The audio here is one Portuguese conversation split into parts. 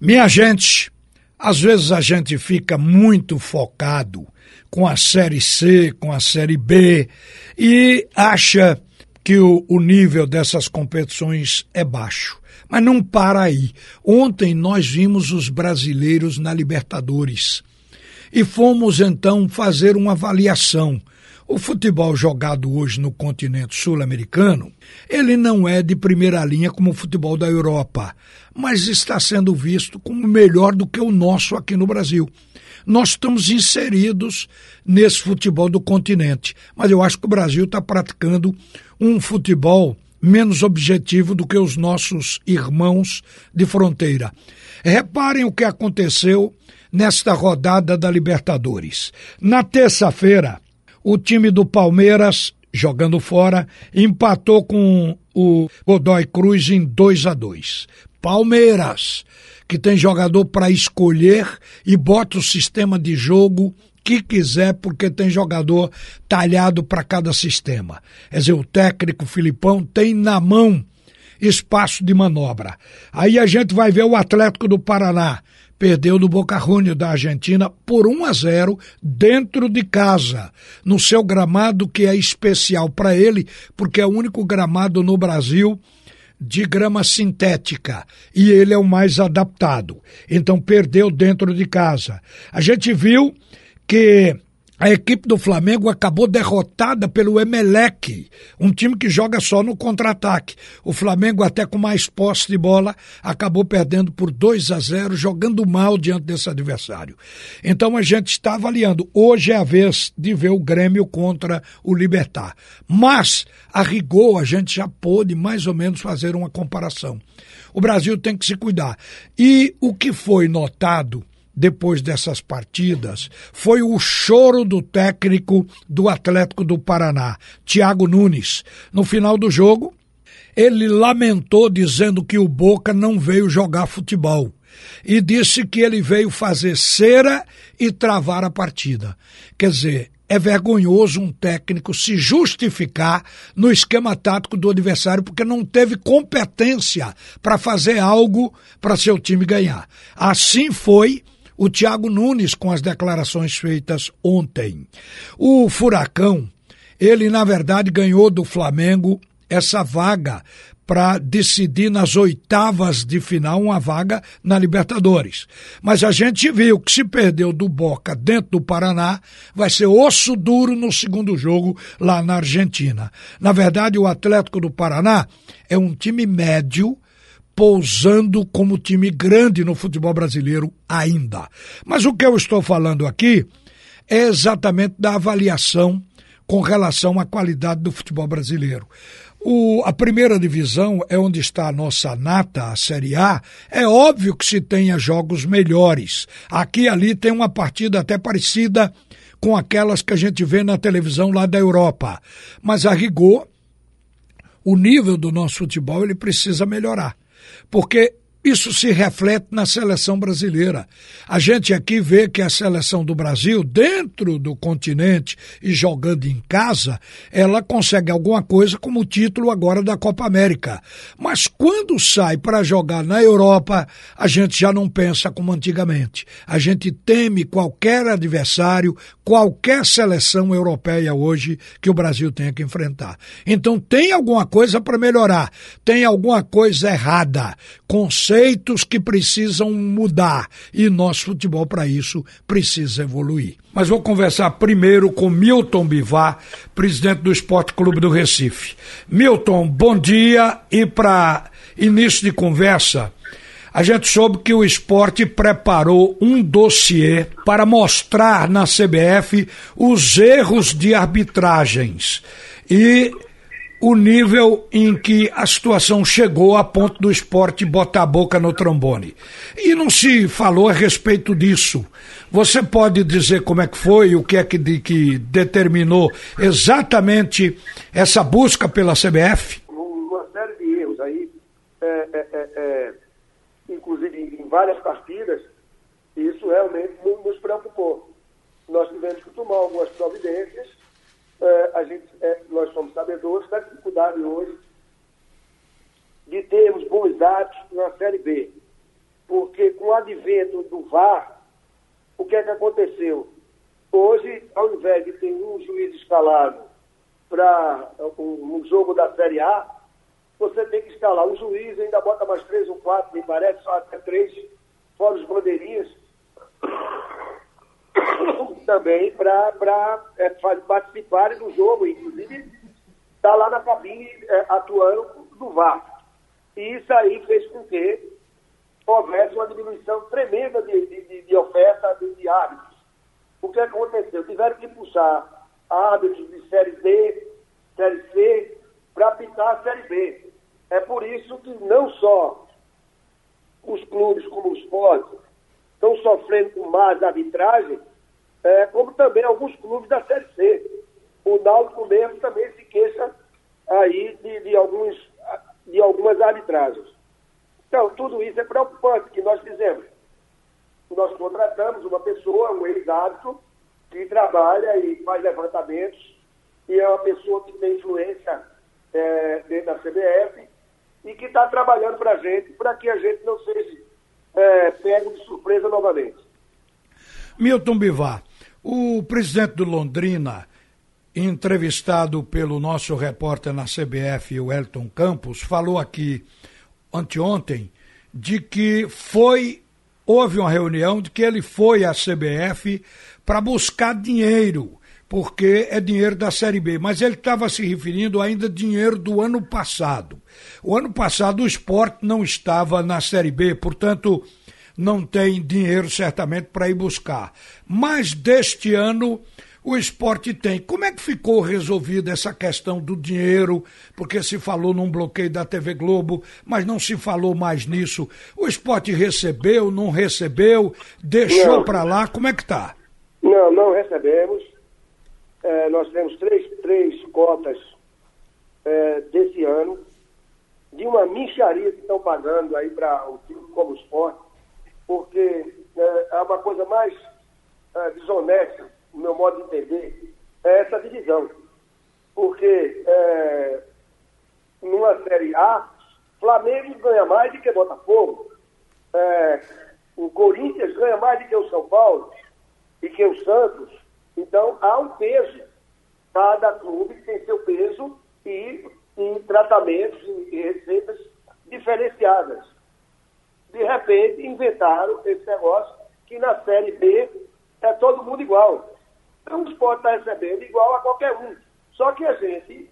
Minha gente, às vezes a gente fica muito focado com a Série C, com a Série B e acha que o, o nível dessas competições é baixo. Mas não para aí. Ontem nós vimos os brasileiros na Libertadores e fomos então fazer uma avaliação o futebol jogado hoje no continente sul-americano, ele não é de primeira linha como o futebol da Europa, mas está sendo visto como melhor do que o nosso aqui no Brasil. Nós estamos inseridos nesse futebol do continente, mas eu acho que o Brasil está praticando um futebol menos objetivo do que os nossos irmãos de fronteira. Reparem o que aconteceu nesta rodada da Libertadores. Na terça-feira, o time do Palmeiras, jogando fora, empatou com o Godoy Cruz em 2 a 2 Palmeiras, que tem jogador para escolher e bota o sistema de jogo que quiser, porque tem jogador talhado para cada sistema. Quer dizer, o técnico Filipão tem na mão espaço de manobra. Aí a gente vai ver o Atlético do Paraná perdeu do Boca Juniors da Argentina por 1 a 0 dentro de casa, no seu gramado que é especial para ele, porque é o único gramado no Brasil de grama sintética e ele é o mais adaptado. Então perdeu dentro de casa. A gente viu que a equipe do Flamengo acabou derrotada pelo Emelec, um time que joga só no contra-ataque. O Flamengo, até com mais posse de bola, acabou perdendo por 2 a 0, jogando mal diante desse adversário. Então a gente está avaliando. Hoje é a vez de ver o Grêmio contra o Libertar. Mas, a rigor, a gente já pôde mais ou menos fazer uma comparação. O Brasil tem que se cuidar. E o que foi notado depois dessas partidas foi o choro do técnico do Atlético do Paraná, Thiago Nunes. No final do jogo, ele lamentou dizendo que o Boca não veio jogar futebol e disse que ele veio fazer cera e travar a partida. Quer dizer, é vergonhoso um técnico se justificar no esquema tático do adversário porque não teve competência para fazer algo para seu time ganhar. Assim foi o Thiago Nunes com as declarações feitas ontem. O Furacão, ele na verdade ganhou do Flamengo essa vaga para decidir nas oitavas de final uma vaga na Libertadores. Mas a gente viu que se perdeu do Boca dentro do Paraná, vai ser osso duro no segundo jogo lá na Argentina. Na verdade, o Atlético do Paraná é um time médio pousando como time grande no futebol brasileiro ainda. Mas o que eu estou falando aqui é exatamente da avaliação com relação à qualidade do futebol brasileiro. O, a primeira divisão é onde está a nossa nata, a Série A. É óbvio que se tenha jogos melhores. Aqui e ali tem uma partida até parecida com aquelas que a gente vê na televisão lá da Europa. Mas a rigor, o nível do nosso futebol ele precisa melhorar porque isso se reflete na seleção brasileira. A gente aqui vê que a seleção do Brasil, dentro do continente e jogando em casa, ela consegue alguma coisa como o título agora da Copa América. Mas quando sai para jogar na Europa, a gente já não pensa como antigamente. A gente teme qualquer adversário, qualquer seleção europeia hoje que o Brasil tenha que enfrentar. Então tem alguma coisa para melhorar, tem alguma coisa errada. Conceitos que precisam mudar e nosso futebol para isso precisa evoluir. Mas vou conversar primeiro com Milton Bivar, presidente do Esporte Clube do Recife. Milton, bom dia e para início de conversa, a gente soube que o esporte preparou um dossiê para mostrar na CBF os erros de arbitragens e o nível em que a situação chegou a ponto do esporte botar a boca no trombone. E não se falou a respeito disso. Você pode dizer como é que foi, o que é que, de, que determinou exatamente essa busca pela CBF? Uma série de erros aí. É, é, é, é inclusive em várias partidas, isso realmente nos preocupou. Nós tivemos que tomar algumas providências. É, a gente, é, nós somos sabedores da dificuldade hoje de termos bons dados na Série B. porque com o advento do VAR, o que é que aconteceu? Hoje, ao invés de ter um juiz escalado para um, um, jogo da Série A, você tem que escalar um juiz, ainda bota mais três ou quatro, me parece, só até três, fora os bandeirinhas, também para é, participarem do jogo, inclusive está lá na cabine é, atuando do VAR. E isso aí fez com que houvesse uma diminuição tremenda de, de, de oferta de, de árbitros. O que aconteceu? Tiveram que puxar árbitros de Série D, Série C, para apitar a Série B. É por isso que não só os clubes como os esporte estão sofrendo com mais arbitragem, é, como também alguns clubes da Série C. O Náutico mesmo também se queixa aí de, de, alguns, de algumas arbitragens. Então, tudo isso é preocupante que nós fizemos. Nós contratamos uma pessoa, um ex-árbitro, que trabalha e faz levantamentos, e é uma pessoa que tem influência é, dentro da CBF e que está trabalhando para a gente, para que a gente não seja é, pego de surpresa novamente. Milton Bivar, o presidente do Londrina, entrevistado pelo nosso repórter na CBF, o Elton Campos, falou aqui anteontem de que foi houve uma reunião de que ele foi à CBF para buscar dinheiro, porque é dinheiro da Série B, mas ele estava se referindo ainda dinheiro do ano passado. O ano passado o esporte não estava na Série B, portanto não tem dinheiro certamente para ir buscar. Mas deste ano o esporte tem. Como é que ficou resolvida essa questão do dinheiro? Porque se falou num bloqueio da TV Globo, mas não se falou mais nisso. O esporte recebeu, não recebeu, deixou para lá, como é que está? Não, não recebemos. É, nós temos três, três cotas é, desse ano, de uma micharia que estão pagando aí para o time como esporte porque é, é uma coisa mais é, desonesta, no meu modo de entender, é essa divisão. Porque é, numa Série A, Flamengo ganha mais do que Botafogo, é, o Corinthians ganha mais do que o São Paulo e que o Santos. Então há um peso. Cada clube tem seu peso e, e tratamentos e receitas diferenciadas de repente inventaram esse negócio que na Série B é todo mundo igual. Então o esporte está recebendo igual a qualquer um. Só que a gente,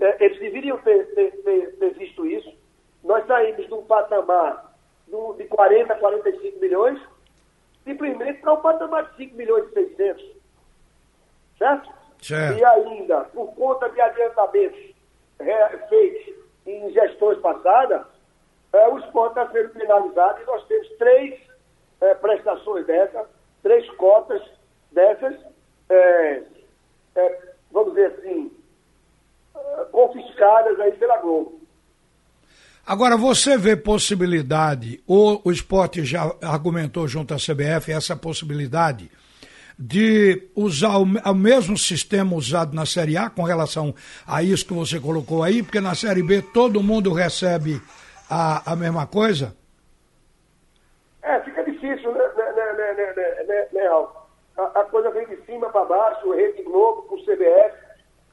é, eles deveriam ter, ter, ter, ter, visto isso. Nós saímos de um patamar do, de 40, 45 milhões, simplesmente para um patamar de 5 milhões e 600. Certo? certo? E ainda, por conta de adiantamentos é, feitos em gestões passadas, é, o esporte está sendo penalizado e nós temos três é, prestações dessas, três cotas dessas, é, é vamos dizer assim, é, confiscadas aí pela Globo. Agora, você vê possibilidade, ou o esporte já argumentou junto à CBF essa possibilidade de usar o, o, mesmo sistema usado na Série A com relação a isso que você colocou aí, porque na Série B todo mundo recebe a, a mesma coisa? É, fica difícil, né, né, né, né, né, né, né, né a, a, coisa vem de cima para baixo, Rede Globo com o CBF,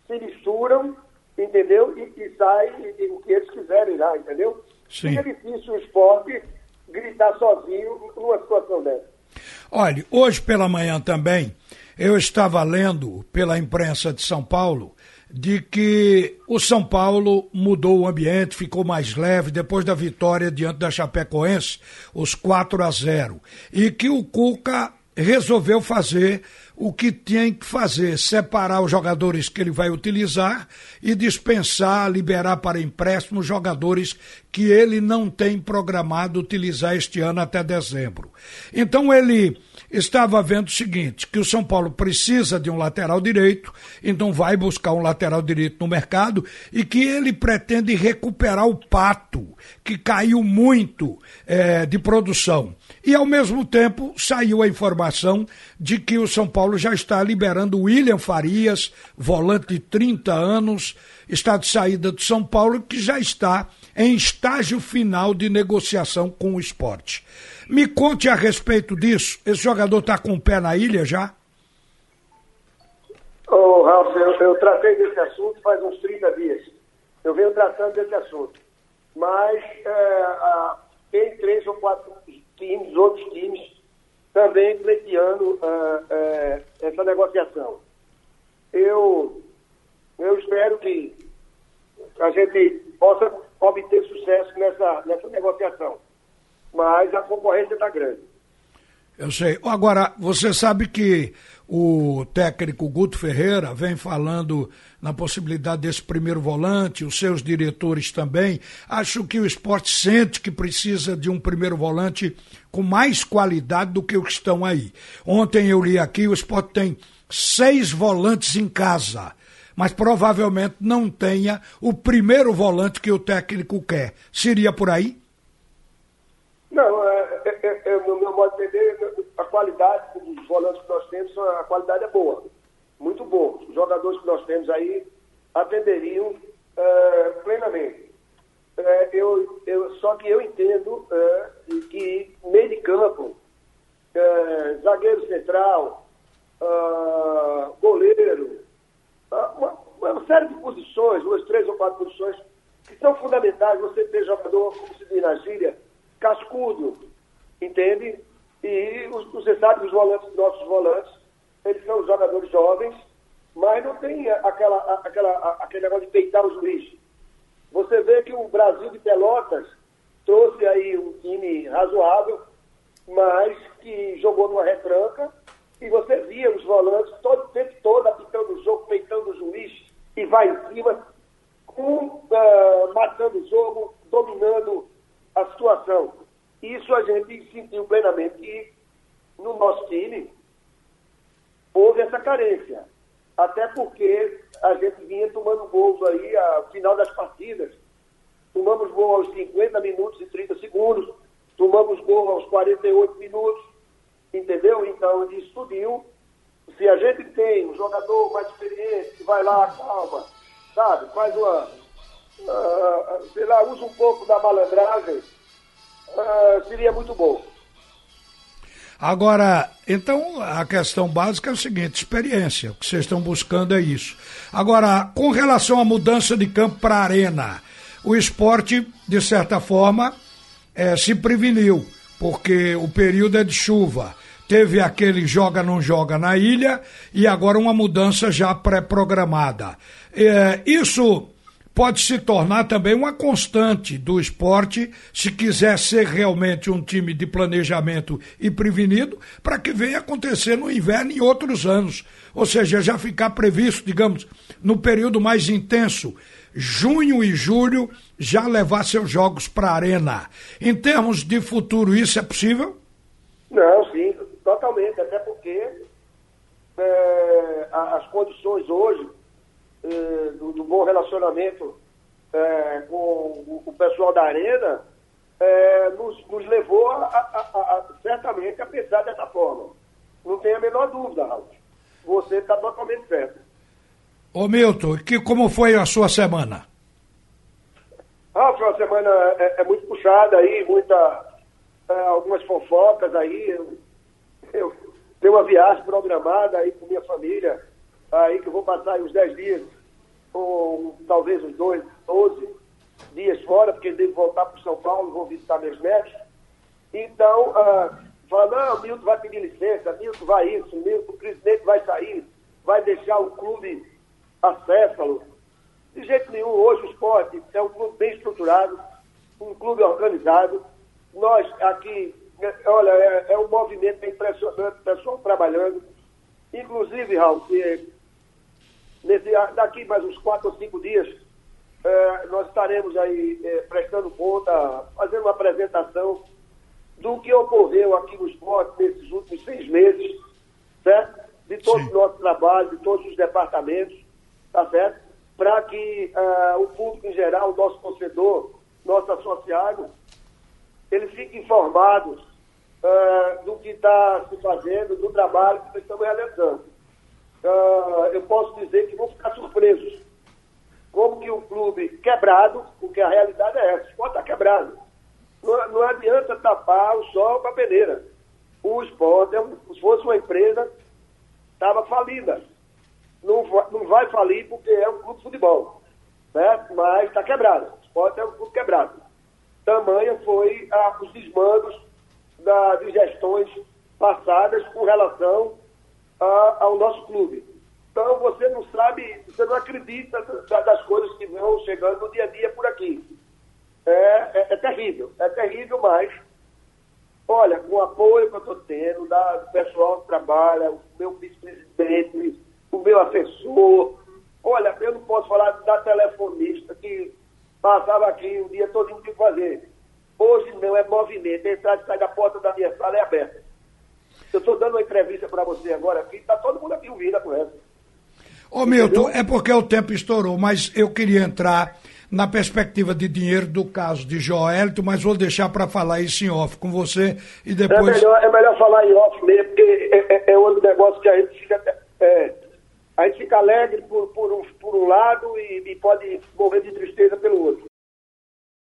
se misturam, entendeu? E, e sai e, e, o que eles quiserem lá, entendeu? Sim. Fica difícil o esporte gritar sozinho numa situação dessa. Olha, hoje pela manhã também, eu estava lendo pela imprensa de São Paulo de que o São Paulo mudou o ambiente, ficou mais leve depois da vitória diante da Chapecoense, os 4 a 0. E que o Cuca resolveu fazer o que tinha que fazer, separar os jogadores que ele vai utilizar e dispensar, liberar para empréstimo jogadores que ele não tem programado utilizar este ano até dezembro. Então ele estava vendo o seguinte, que o São Paulo precisa de um lateral direito, então vai buscar um lateral direito no mercado e que ele pretende recuperar o Pato, que caiu muito é, de produção. E ao mesmo tempo saiu a informação de que o São Paulo já está liberando William Farias, volante de 30 anos, está de saída do São Paulo, que já está em estágio final de negociação com o esporte. Me conte a respeito disso. Esse jogador está com o pé na ilha já? Ô, oh, Ralf, eu, eu tratei desse assunto faz uns 30 dias. Eu venho tratando desse assunto. Mas é, a, tem três ou quatro times, outros times, também pleiteando uh, uh, essa negociação. Eu, eu espero que a gente possa obter sucesso nessa, nessa negociação. Mas a concorrência está grande. Eu sei. Agora, você sabe que o técnico Guto Ferreira vem falando na possibilidade desse primeiro volante, os seus diretores também. Acho que o esporte sente que precisa de um primeiro volante com mais qualidade do que os que estão aí. Ontem eu li aqui, o esporte tem seis volantes em casa, mas provavelmente não tenha o primeiro volante que o técnico quer. Seria por aí? Não, é, é, é, no meu modo de entender, a qualidade dos volantes que nós temos, a qualidade é boa, muito boa. Os jogadores que nós temos aí atenderiam é, plenamente. É, eu, eu, só que eu entendo é, que meio de campo, é, zagueiro central, goleiro, uma, uma, série de posições, duas, três ou quatro posições, que são fundamentais. Você ter jogador, como se diz na gíria, cascudo, entende? E os, você sabe que os volantes, nossos volantes, eles são jogadores jovens, mas não tem aquela, aquela, aquele negócio de peitar os juiz. Você vê que o Brasil de Pelotas trouxe aí um time razoável, mas que jogou numa retranca, e você via os volantes todo o tempo todo apitando o jogo, peitando o juiz, e vai em cima, com, uh, matando o jogo, dominando a situação. Isso a gente sentiu plenamente que no nosso time houve essa carência. Até porque a gente vinha tomando gols aí ao final das partidas. Tomamos gol aos 50 minutos e 30 segundos, tomamos gol aos 48 minutos, entendeu? Então isso tudo. Se a gente tem um jogador mais experiente que vai lá, calma, sabe, faz uma. Uh, sei lá, usa um pouco da malandragem, uh, seria muito bom. Agora, então a questão básica é o seguinte: experiência. O que vocês estão buscando é isso. Agora, com relação à mudança de campo para arena, o esporte, de certa forma, é, se preveniu, porque o período é de chuva. Teve aquele joga não joga na ilha e agora uma mudança já pré-programada. É, isso pode se tornar também uma constante do esporte, se quiser ser realmente um time de planejamento e prevenido, para que venha acontecer no inverno e outros anos. Ou seja, já ficar previsto, digamos, no período mais intenso, junho e julho, já levar seus jogos para a arena. Em termos de futuro, isso é possível? Não, sim, totalmente, até porque é, as condições hoje eh, do, do, bom relacionamento eh, com o, o, pessoal da Arena, eh, nos, nos, levou a, a, a, certamente a pensar dessa forma. Não tem a menor dúvida, Raul. Você está totalmente certo. Ô Milton, que, como foi a sua semana? Ah, foi uma semana é, é muito puxada aí, muita, é, algumas fofocas aí. Eu, tenho uma viagem programada aí com minha família aí que eu vou passar uns 10 dias, ou talvez uns 2, 12 dias fora, porque devo voltar para São Paulo, vou visitar meus netos. Então, uh, fala, não, Milton vai pedir licença, Milton vai isso, Milton, o presidente vai sair, vai deixar o clube acéfalo. De jeito nenhum, hoje o esporte é um clube bem estruturado, um clube organizado. Nós aqui, olha, é, é um movimento impressionante, pessoal trabalhando. Inclusive, Raul, que Nesse, daqui mais uns quatro ou cinco dias, eh, nós estaremos aí eh, prestando conta, fazendo uma apresentação do que ocorreu aqui no esporte nesses últimos seis meses, certo? De todo Sim. o nosso trabalho, de todos os departamentos, tá certo? Para que uh, o público em geral, o nosso torcedor, nosso associado, ele fique informado uh, do que está se fazendo, do trabalho que nós estamos realizando uh, eu posso dizer que vão ficar surpresos como que um clube quebrado, porque a realidade é essa, o esporte está quebrado. Não, não adianta tapar o sol com a peneira. O esporte, é se fosse uma empresa, estava falida. Não, não vai falir porque é um clube de futebol. Certo? Mas está quebrado. O esporte é um clube quebrado. Tamanha foi ah, os desmandos da, de gestões passadas com relação ah, ao nosso clube. Então você não sabe, você não acredita das coisas que vão chegando no dia a dia por aqui. É, é, é terrível, é terrível, mas olha, com o apoio que eu estou tendo da, do pessoal que trabalha, o meu vice-presidente, o meu assessor, olha, eu não posso falar da telefonista que passava aqui o dia todo o que fazer. Hoje não, é movimento, entrar e sair da porta da minha sala é aberta. Eu estou dando uma entrevista para você agora aqui, está todo mundo aqui ouvindo a conversa. Ô Milton, é porque o tempo estourou, mas eu queria entrar na perspectiva de dinheiro do caso de Joelito, mas vou deixar para falar isso em off com você e depois. É melhor, é melhor falar em off mesmo, porque é, é, é outro negócio que a gente fica. É, a gente fica alegre por, por, um, por um lado e, e pode morrer de tristeza pelo outro.